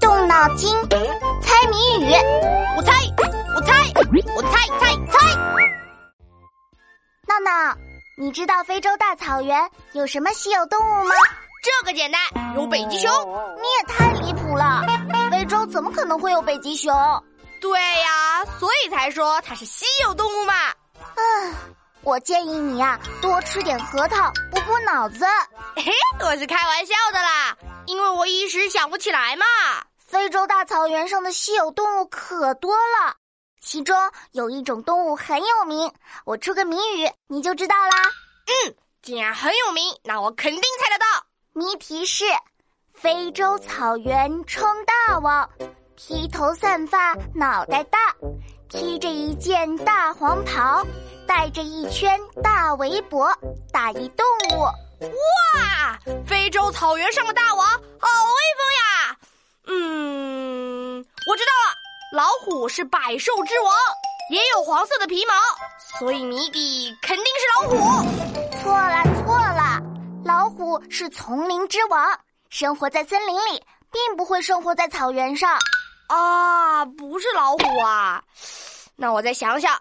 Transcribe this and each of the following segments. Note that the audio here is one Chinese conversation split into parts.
动脑筋，猜谜语。我猜，我猜，我猜猜猜。闹闹，你知道非洲大草原有什么稀有动物吗？这个简单，有北极熊。你也太离谱了，非洲怎么可能会有北极熊？对呀，所以才说它是稀有动物嘛。嗯，我建议你呀，多吃点核桃，补补脑子。嘿，我是开玩笑的啦，因为我一时想不起来嘛。非洲大草原上的稀有动物可多了，其中有一种动物很有名，我出个谜语你就知道啦。嗯，既然很有名，那我肯定猜得到。谜题是：非洲草原称大王。披头散发，脑袋大，披着一件大黄袍，戴着一圈大围脖，大一动物。哇，非洲草原上的大王，好威风呀！嗯，我知道了，老虎是百兽之王，也有黄色的皮毛，所以谜底肯定是老虎。错了错了，老虎是丛林之王，生活在森林里，并不会生活在草原上。啊，不是老虎啊！那我再想想，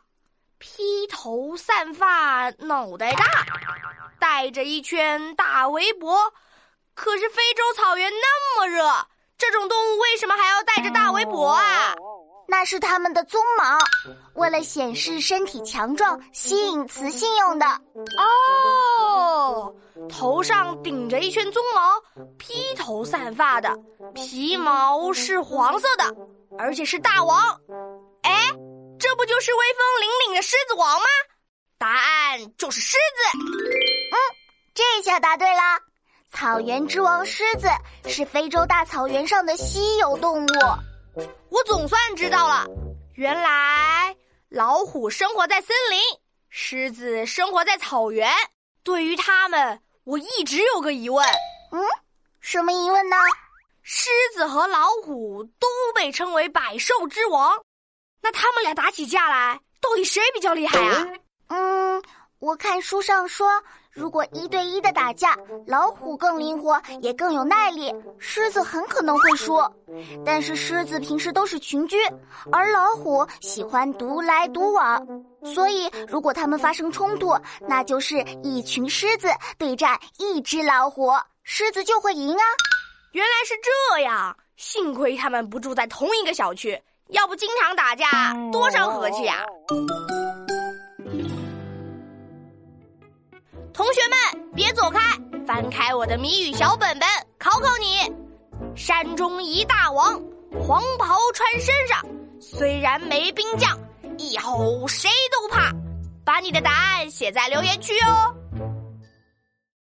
披头散发，脑袋大，戴着一圈大围脖。可是非洲草原那么热，这种动物为什么还要带着大围脖啊？那是它们的鬃毛，为了显示身体强壮，吸引雌性用的。哦。头上顶着一圈鬃毛，披头散发的，皮毛是黄色的，而且是大王。哎，这不就是威风凛凛的狮子王吗？答案就是狮子。嗯，这下答对了。草原之王狮子是非洲大草原上的稀有动物。我总算知道了，原来老虎生活在森林，狮子生活在草原。对于它们。我一直有个疑问，嗯，什么疑问呢？狮子和老虎都被称为百兽之王，那他们俩打起架来，到底谁比较厉害啊？嗯，我看书上说。如果一对一的打架，老虎更灵活，也更有耐力，狮子很可能会输。但是狮子平时都是群居，而老虎喜欢独来独往，所以如果他们发生冲突，那就是一群狮子对战一只老虎，狮子就会赢啊！原来是这样，幸亏他们不住在同一个小区，要不经常打架，多伤和气啊！同学们，别走开！翻开我的谜语小本本，考考你：山中一大王，黄袍穿身上，虽然没兵将，一吼谁都怕。把你的答案写在留言区哦。